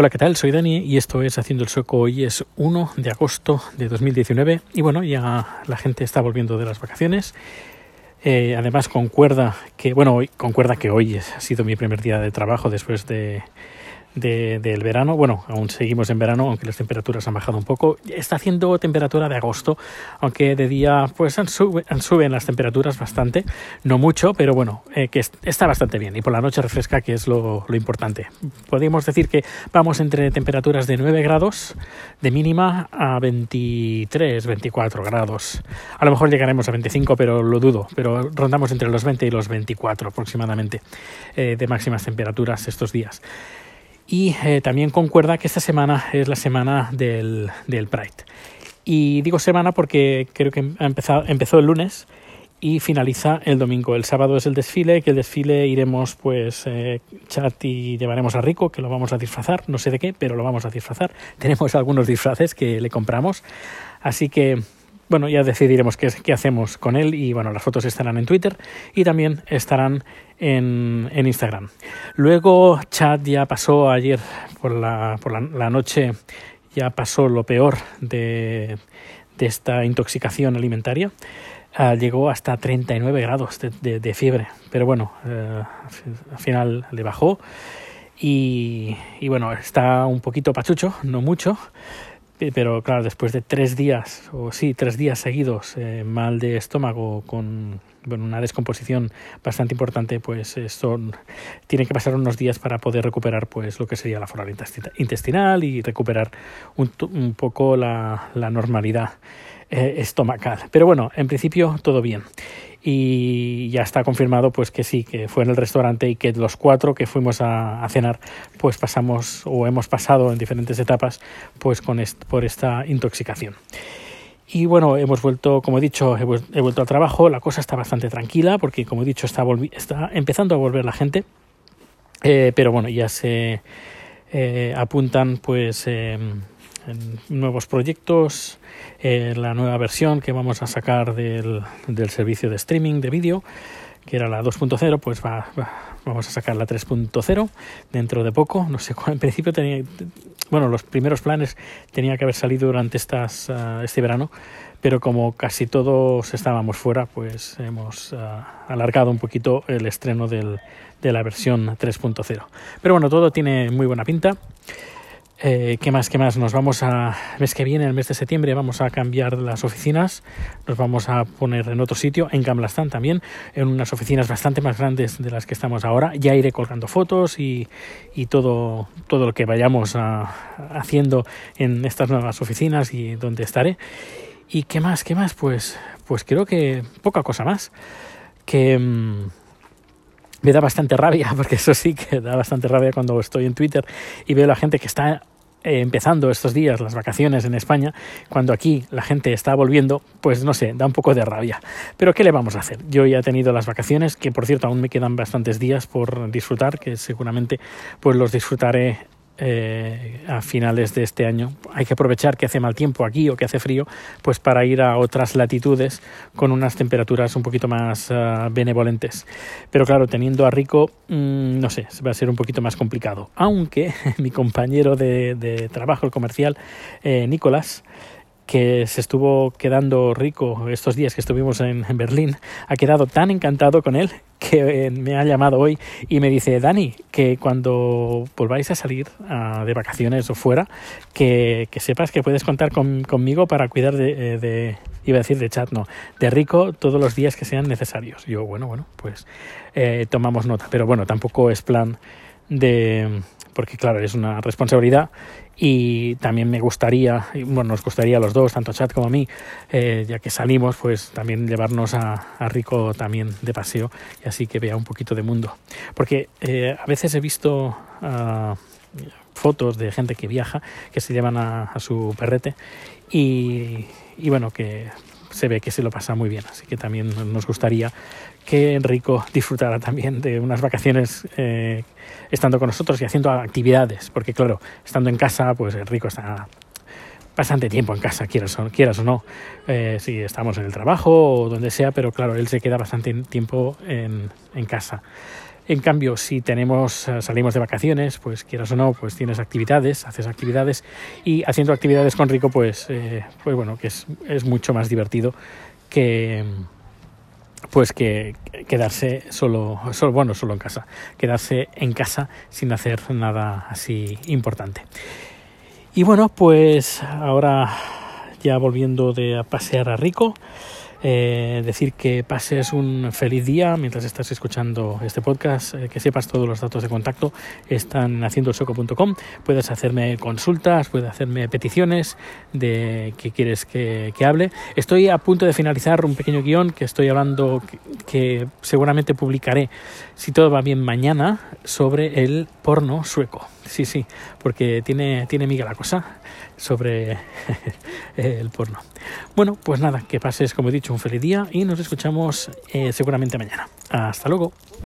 Hola, ¿qué tal? Soy Dani y esto es Haciendo el Sueco. Hoy es 1 de agosto de 2019 y bueno, ya la gente está volviendo de las vacaciones. Eh, además concuerda que, bueno, hoy, concuerda que hoy ha sido mi primer día de trabajo después de, de, del verano. Bueno, aún seguimos en verano, aunque las temperaturas han bajado un poco. Está haciendo temperatura de agosto, aunque de día pues sube, suben las temperaturas bastante, no mucho, pero bueno, eh, que está bastante bien. Y por la noche refresca, que es lo, lo importante. Podríamos decir que vamos entre temperaturas de 9 grados de mínima a 23, 24 grados. A lo mejor llegaremos a 25, pero lo dudo. Pero rondamos entre los 20 y los 24 aproximadamente eh, de máximas temperaturas estos días. Y eh, también concuerda que esta semana es la semana del, del, Pride. Y digo semana porque creo que ha empezado, empezó el lunes y finaliza el domingo. El sábado es el desfile, que el desfile iremos pues eh, chat y llevaremos a Rico, que lo vamos a disfrazar, no sé de qué, pero lo vamos a disfrazar. Tenemos algunos disfraces que le compramos. Así que bueno, ya decidiremos qué, qué, hacemos con él y bueno, las fotos estarán en Twitter y también estarán en, en Instagram. Luego Chad ya pasó ayer por la, por la, la noche, ya pasó lo peor de, de esta intoxicación alimentaria. Uh, llegó hasta 39 grados de, de, fiebre, pero bueno, uh, al final le bajó y, y bueno, está un poquito pachucho, no mucho, pero claro, después de tres días, o sí, tres días seguidos eh, mal de estómago con bueno, una descomposición bastante importante, pues esto tiene que pasar unos días para poder recuperar pues lo que sería la flora intestinal y recuperar un, un poco la, la normalidad eh, estomacal. Pero bueno, en principio todo bien y ya está confirmado pues que sí, que fue en el restaurante y que los cuatro que fuimos a, cenar pues pasamos o hemos pasado en diferentes etapas pues con est por esta intoxicación. Y bueno, hemos vuelto, como he dicho, he, vuelto al trabajo, la cosa está bastante tranquila porque como he dicho está, está empezando a volver la gente, eh, pero bueno, ya se eh, apuntan pues eh, nuevos proyectos, eh, la nueva versión que vamos a sacar del, del servicio de streaming de vídeo, que era la 2.0, pues va, va, vamos a sacar la 3.0 dentro de poco. No sé, en principio tenía, bueno, los primeros planes tenía que haber salido durante estas, uh, este verano, pero como casi todos estábamos fuera, pues hemos uh, alargado un poquito el estreno del, de la versión 3.0. Pero bueno, todo tiene muy buena pinta. Eh, ¿Qué más? ¿Qué más? Nos vamos a. Mes que viene, el mes de septiembre, vamos a cambiar las oficinas. Nos vamos a poner en otro sitio, en Gamblastán también, en unas oficinas bastante más grandes de las que estamos ahora. Ya iré colgando fotos y, y todo, todo lo que vayamos a, haciendo en estas nuevas oficinas y donde estaré. ¿Y qué más? ¿Qué más? Pues, pues creo que poca cosa más. Que. Mmm, me da bastante rabia, porque eso sí que da bastante rabia cuando estoy en Twitter y veo a la gente que está eh, empezando estos días las vacaciones en España, cuando aquí la gente está volviendo, pues no sé, da un poco de rabia. Pero ¿qué le vamos a hacer? Yo ya he tenido las vacaciones, que por cierto aún me quedan bastantes días por disfrutar, que seguramente pues los disfrutaré eh, a finales de este año. Hay que aprovechar que hace mal tiempo aquí o que hace frío, pues para ir a otras latitudes con unas temperaturas un poquito más uh, benevolentes. Pero claro, teniendo a Rico, mmm, no sé, va a ser un poquito más complicado. Aunque mi compañero de, de trabajo, el comercial, eh, Nicolás, que se estuvo quedando rico estos días que estuvimos en, en, Berlín, ha quedado tan encantado con él que eh, me ha llamado hoy y me dice, Dani, que cuando volváis a salir uh, de vacaciones o fuera, que, sepas que puedes contar con, conmigo para cuidar de, eh, de, iba a decir de chat, no, de rico todos los días que sean necesarios. Yo, bueno, bueno, pues eh, tomamos nota, pero bueno, tampoco es plan de porque claro, es una responsabilidad y también me gustaría, bueno, nos gustaría a los dos, tanto Chad como a mí, eh, ya que salimos, pues también llevarnos a, a, Rico también de paseo y así que vea un poquito de mundo. Porque eh, a veces he visto uh, fotos de gente que viaja, que se llevan a, a su perrete y, y bueno, que se ve que se lo pasa muy bien. Así que también nos gustaría que Enrico disfrutara también de unas vacaciones eh, estando con nosotros y haciendo actividades, porque claro, estando en casa, pues Enrico está bastante tiempo en casa, quieras o, quieras o no, eh, si estamos en el trabajo o donde sea, pero claro, él se queda bastante tiempo en, en casa. En cambio, si tenemos, eh, salimos de vacaciones, pues quieras o no, pues tienes actividades, haces actividades y haciendo actividades con Rico, pues, eh, pues bueno, que es, mucho más divertido que pues que quedarse solo, solo, bueno, solo en casa, quedarse en casa sin hacer nada así importante. Y bueno, pues ahora ya volviendo de a pasear a Rico, eh, decir que pases un feliz día mientras estás escuchando este podcast, eh, que sepas todos los datos de contacto están en haciendoelsoco.com, puedes hacerme consultas, puedes hacerme peticiones de que quieres que, que, hable. Estoy a punto de finalizar un pequeño guion que estoy hablando, que, que seguramente publicaré, si todo va bien mañana, sobre el porno sueco. Sí, sí, porque tiene, tiene miga la cosa sobre el porno. Bueno, pues nada, que pases, como he dicho, un feliz día y nos escuchamos eh, seguramente mañana. Hasta luego.